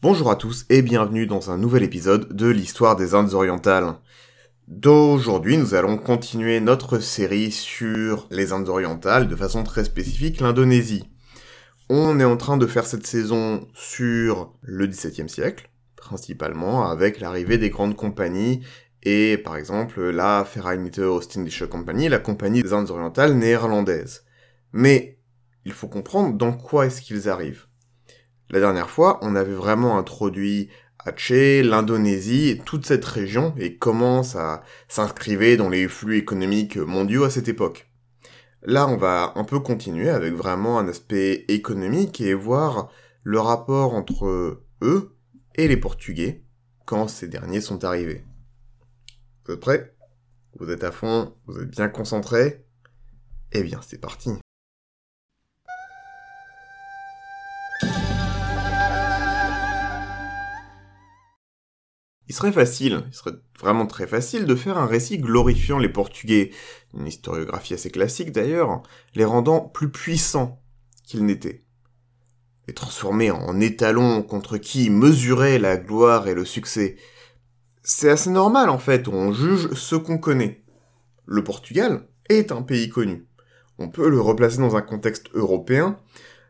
Bonjour à tous et bienvenue dans un nouvel épisode de l'histoire des Indes orientales. D'aujourd'hui, nous allons continuer notre série sur les Indes orientales, de façon très spécifique l'Indonésie. On est en train de faire cette saison sur le XVIIe siècle, principalement avec l'arrivée des grandes compagnies et par exemple la Vereinigte Ostindische Compagnie, la compagnie des Indes orientales néerlandaises. Mais il faut comprendre dans quoi est-ce qu'ils arrivent. La dernière fois, on avait vraiment introduit Aceh, l'Indonésie, toute cette région et comment ça s'inscrivait dans les flux économiques mondiaux à cette époque. Là, on va un peu continuer avec vraiment un aspect économique et voir le rapport entre eux et les Portugais quand ces derniers sont arrivés. Vous êtes prêts? Vous êtes à fond? Vous êtes bien concentrés? Eh bien, c'est parti serait facile, il serait vraiment très facile de faire un récit glorifiant les Portugais, une historiographie assez classique d'ailleurs, les rendant plus puissants qu'ils n'étaient. Les transformer en étalons contre qui mesurer la gloire et le succès. C'est assez normal en fait, on juge ce qu'on connaît. Le Portugal est un pays connu. On peut le replacer dans un contexte européen,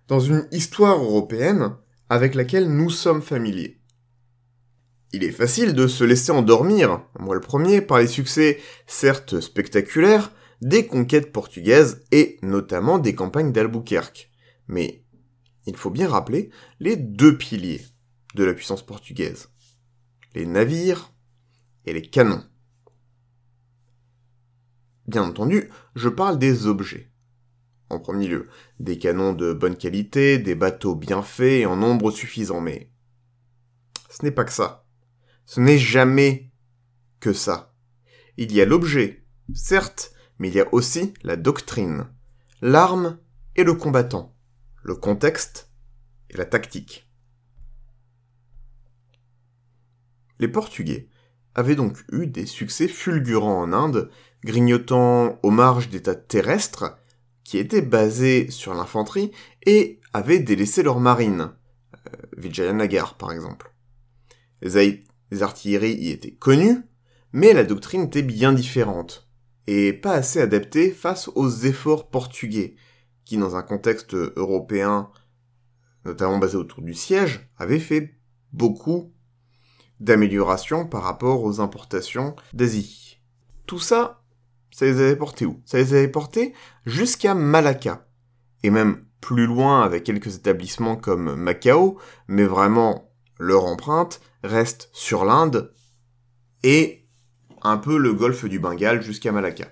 dans une histoire européenne avec laquelle nous sommes familiers. Il est facile de se laisser endormir, moi le premier, par les succès certes spectaculaires des conquêtes portugaises et notamment des campagnes d'Albuquerque. Mais il faut bien rappeler les deux piliers de la puissance portugaise. Les navires et les canons. Bien entendu, je parle des objets. En premier lieu, des canons de bonne qualité, des bateaux bien faits et en nombre suffisant, mais ce n'est pas que ça. Ce n'est jamais que ça. Il y a l'objet, certes, mais il y a aussi la doctrine, l'arme et le combattant, le contexte et la tactique. Les Portugais avaient donc eu des succès fulgurants en Inde, grignotant aux marges d'états terrestres qui étaient basés sur l'infanterie et avaient délaissé leur marine, euh, Vijayanagar par exemple. Les artilleries y étaient connues, mais la doctrine était bien différente, et pas assez adaptée face aux efforts portugais, qui dans un contexte européen, notamment basé autour du siège, avaient fait beaucoup d'améliorations par rapport aux importations d'Asie. Tout ça, ça les avait portés où? Ça les avait portés jusqu'à Malacca, et même plus loin avec quelques établissements comme Macao, mais vraiment leur empreinte reste sur l'Inde et un peu le golfe du Bengale jusqu'à Malacca.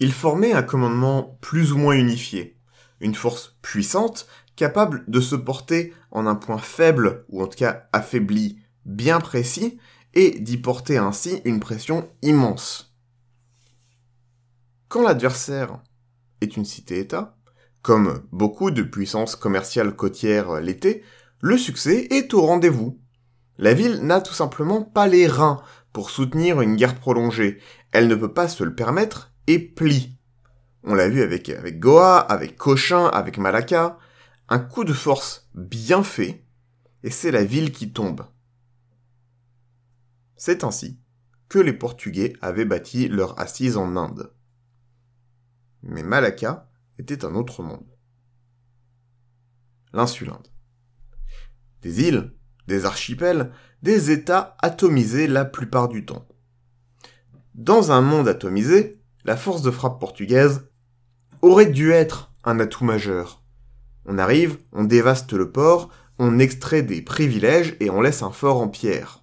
Ils formaient un commandement plus ou moins unifié, une force puissante capable de se porter en un point faible ou en tout cas affaibli bien précis et d'y porter ainsi une pression immense. Quand l'adversaire est une cité-État, comme beaucoup de puissances commerciales côtières l'étaient, le succès est au rendez-vous. La ville n'a tout simplement pas les reins pour soutenir une guerre prolongée. Elle ne peut pas se le permettre et plie. On l'a vu avec, Goa, avec Cochin, avec Malacca. Un coup de force bien fait, et c'est la ville qui tombe. C'est ainsi que les Portugais avaient bâti leur assise en Inde. Mais Malacca était un autre monde. L'insulinde des îles, des archipels, des États atomisés la plupart du temps. Dans un monde atomisé, la force de frappe portugaise aurait dû être un atout majeur. On arrive, on dévaste le port, on extrait des privilèges et on laisse un fort en pierre.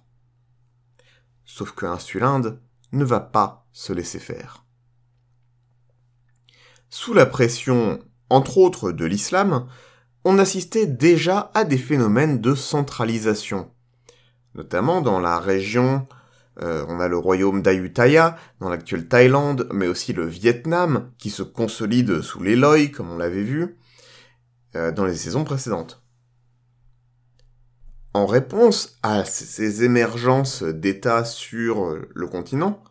Sauf que Insulinde ne va pas se laisser faire. Sous la pression, entre autres, de l'islam, on assistait déjà à des phénomènes de centralisation. Notamment dans la région, euh, on a le royaume d'Ayutthaya, dans l'actuelle Thaïlande, mais aussi le Vietnam, qui se consolide sous les Loi, comme on l'avait vu, euh, dans les saisons précédentes. En réponse à ces émergences d'États sur le continent,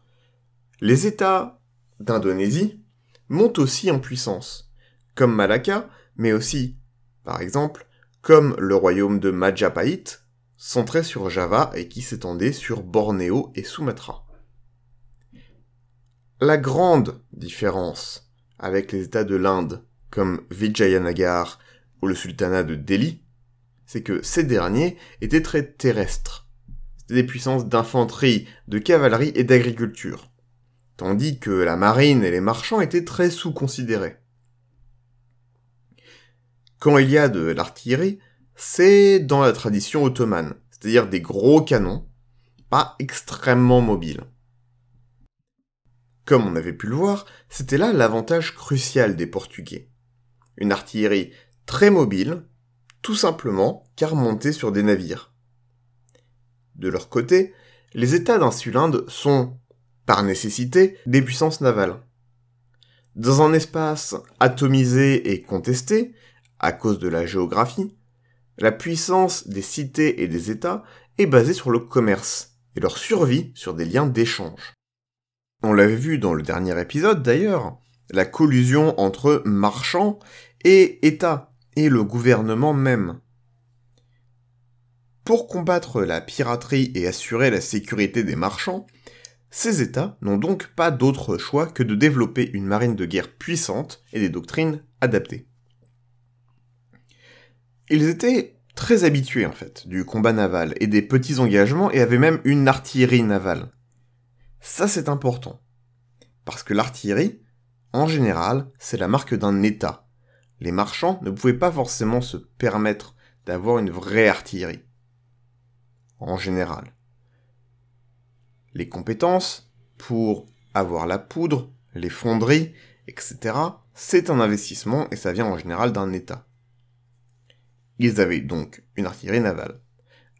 les États d'Indonésie montent aussi en puissance, comme Malacca, mais aussi par exemple, comme le royaume de Majapahit, centré sur Java et qui s'étendait sur Bornéo et Sumatra. La grande différence avec les États de l'Inde, comme Vijayanagar ou le sultanat de Delhi, c'est que ces derniers étaient très terrestres. C'était des puissances d'infanterie, de cavalerie et d'agriculture. Tandis que la marine et les marchands étaient très sous-considérés. Quand il y a de l'artillerie, c'est dans la tradition ottomane, c'est-à-dire des gros canons, pas extrêmement mobiles. Comme on avait pu le voir, c'était là l'avantage crucial des Portugais. Une artillerie très mobile, tout simplement car montée sur des navires. De leur côté, les États d'insulinde sont, par nécessité, des puissances navales. Dans un espace atomisé et contesté, à cause de la géographie, la puissance des cités et des États est basée sur le commerce, et leur survie sur des liens d'échange. On l'avait vu dans le dernier épisode d'ailleurs, la collusion entre marchands et États, et le gouvernement même. Pour combattre la piraterie et assurer la sécurité des marchands, ces États n'ont donc pas d'autre choix que de développer une marine de guerre puissante et des doctrines adaptées. Ils étaient très habitués en fait du combat naval et des petits engagements et avaient même une artillerie navale. Ça, c'est important. Parce que l'artillerie, en général, c'est la marque d'un État. Les marchands ne pouvaient pas forcément se permettre d'avoir une vraie artillerie. En général. Les compétences pour avoir la poudre, les fonderies, etc., c'est un investissement et ça vient en général d'un État. Ils avaient donc une artillerie navale.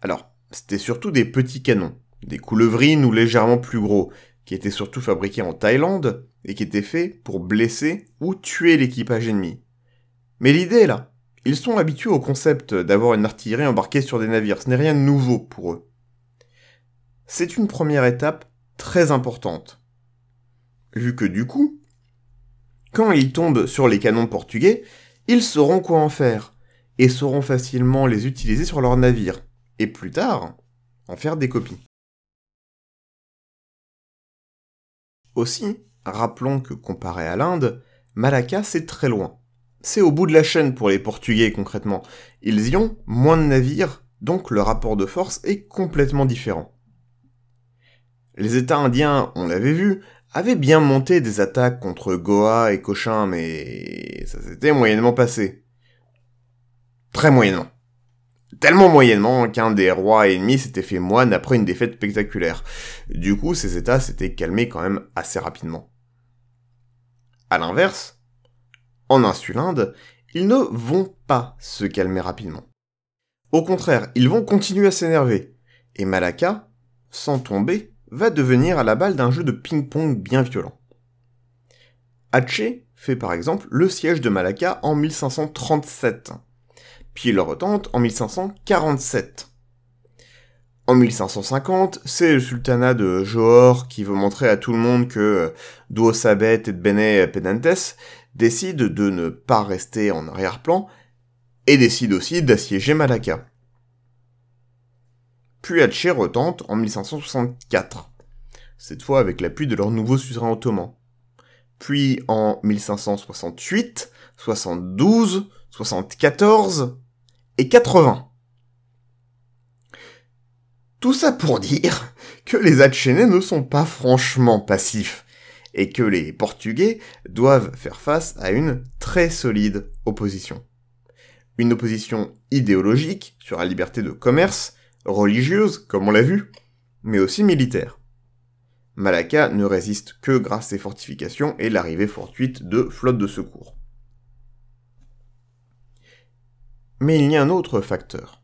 Alors, c'était surtout des petits canons, des coulevrines ou légèrement plus gros, qui étaient surtout fabriqués en Thaïlande et qui étaient faits pour blesser ou tuer l'équipage ennemi. Mais l'idée est là. Ils sont habitués au concept d'avoir une artillerie embarquée sur des navires, ce n'est rien de nouveau pour eux. C'est une première étape très importante. Vu que du coup, quand ils tombent sur les canons portugais, ils sauront quoi en faire, et sauront facilement les utiliser sur leurs navires, et plus tard, en faire des copies. Aussi, rappelons que comparé à l'Inde, Malacca c'est très loin. C'est au bout de la chaîne pour les Portugais concrètement. Ils y ont moins de navires, donc le rapport de force est complètement différent. Les États indiens, on l'avait vu, avaient bien monté des attaques contre Goa et Cochin, mais ça s'était moyennement passé. Moyennement tellement moyennement qu'un des rois ennemis s'était fait moine après une défaite spectaculaire. Du coup, ces états s'étaient calmés quand même assez rapidement. À l'inverse, en Insulinde, ils ne vont pas se calmer rapidement. Au contraire, ils vont continuer à s'énerver. Et Malacca, sans tomber, va devenir à la balle d'un jeu de ping-pong bien violent. Aceh fait par exemple le siège de Malacca en 1537 puis il le retente en 1547. En 1550, c'est le sultanat de Johor qui veut montrer à tout le monde que euh, Duosabet et Bene Penantes décide de ne pas rester en arrière-plan et décide aussi d'assiéger Malacca. Puis Aceh retente en 1564, cette fois avec l'appui de leur nouveau suzerain ottoman. Puis en 1568, 72, 74 et 80. Tout ça pour dire que les Atchénais ne sont pas franchement passifs et que les Portugais doivent faire face à une très solide opposition. Une opposition idéologique sur la liberté de commerce, religieuse, comme on l'a vu, mais aussi militaire. Malacca ne résiste que grâce à ses fortifications et l'arrivée fortuite de flottes de secours. Mais il y a un autre facteur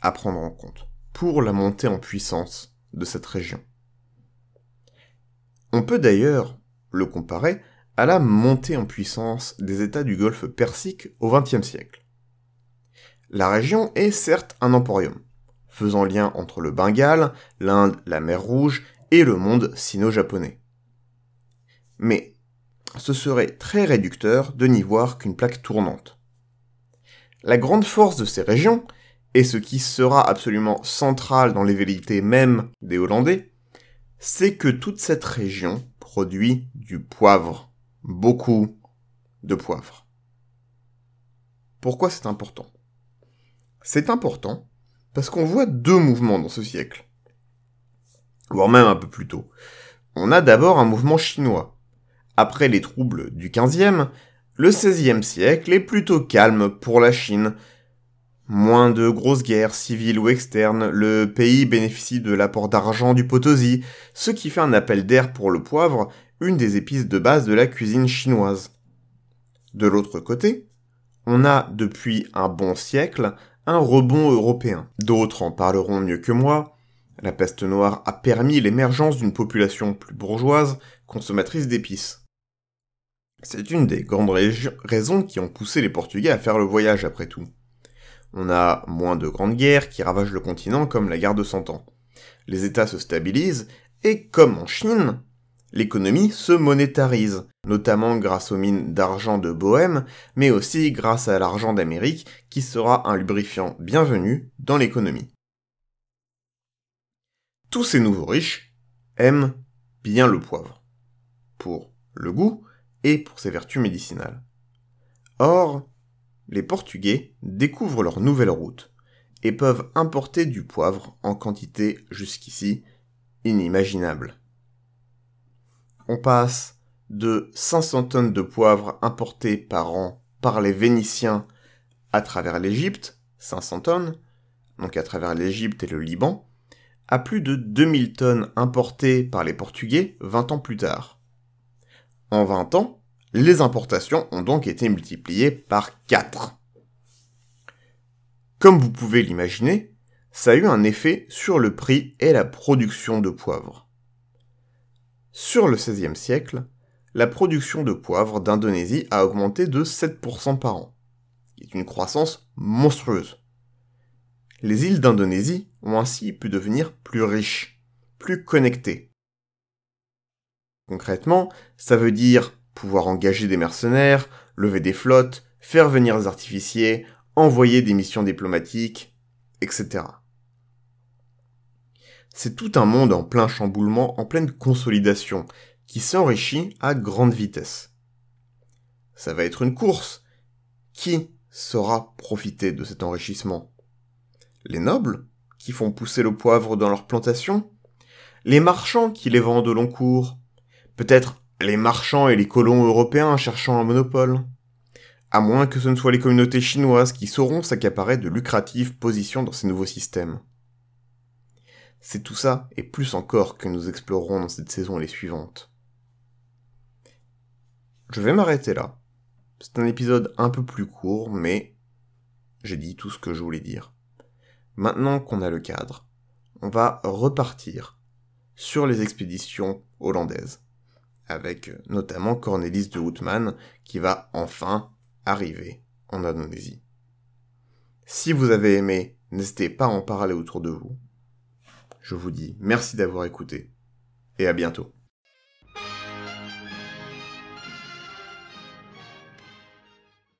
à prendre en compte pour la montée en puissance de cette région. On peut d'ailleurs le comparer à la montée en puissance des États du Golfe Persique au XXe siècle. La région est certes un emporium, faisant lien entre le Bengale, l'Inde, la mer Rouge et le monde sino-japonais. Mais ce serait très réducteur de n'y voir qu'une plaque tournante La grande force de ces régions, et ce qui sera absolument central dans les vérités même des Hollandais, c'est que toute cette région produit du poivre. Beaucoup de poivre. Pourquoi c'est important? C'est important parce qu'on voit deux mouvements dans ce siècle. Voire même un peu plus tôt. On a d'abord un mouvement chinois. Après les troubles du XVe, le XVIe siècle est plutôt calme pour la Chine. Moins de grosses guerres civiles ou externes, le pays bénéficie de l'apport d'argent du Potosi, ce qui fait un appel d'air pour le poivre, une des épices de base de la cuisine chinoise. De l'autre côté, on a depuis un bon siècle un rebond européen. D'autres en parleront mieux que moi. La peste noire a permis l'émergence d'une population plus bourgeoise, consommatrice d'épices. C'est une des grandes raisons qui ont poussé les Portugais à faire le voyage après tout. On a moins de grandes guerres qui ravagent le continent comme la guerre de Cent Ans. Les États se stabilisent et, comme en Chine, l'économie se monétarise, notamment grâce aux mines d'argent de Bohème, mais aussi grâce à l'argent d'Amérique qui sera un lubrifiant bienvenu dans l'économie. Tous ces nouveaux riches aiment bien le poivre, pour le goût, et pour ses vertus médicinales. Or, les Portugais découvrent leur nouvelle route et peuvent importer du poivre en quantité jusqu'ici inimaginable. On passe de 500 tonnes de poivre importées par an par les Vénitiens à travers l'Égypte, 500 tonnes, donc à travers l'Égypte et le Liban, à plus de 2000 tonnes importées par les Portugais 20 ans plus tard. En 20 ans, les importations ont donc été multipliées par 4. Comme vous pouvez l'imaginer, ça a eu un effet sur le prix et la production de poivre. Sur le XVIe siècle, la production de poivre d'Indonésie a augmenté de 7% par an, qui est une croissance monstrueuse. Les îles d'Indonésie ont ainsi pu devenir plus riches, plus connectées, Concrètement, ça veut dire pouvoir engager des mercenaires, lever des flottes, faire venir des artificiers, envoyer des missions diplomatiques, etc. C'est tout un monde en plein chamboulement, en pleine consolidation, qui s'enrichit à grande vitesse. Ça va être une course. Qui saura profiter de cet enrichissement? Les nobles, qui font pousser le poivre dans leurs plantations Les marchands qui les vendent au long cours? Peut-être les marchands et les colons européens cherchant un monopole. À moins que ce ne soient les communautés chinoises qui sauront s'accaparer de lucratives positions dans ces nouveaux systèmes. C'est tout ça, et plus encore, que nous explorerons dans cette saison et les suivantes. Je vais m'arrêter là. C'est un épisode un peu plus court, mais j'ai dit tout ce que je voulais dire. Maintenant qu'on a le cadre, on va repartir sur les expéditions hollandaises avec euh, notamment Cornelis de Houtman qui va enfin arriver en Indonésie. Si vous avez aimé, n'hésitez pas à en parler autour de vous. Je vous dis merci d'avoir écouté et à bientôt.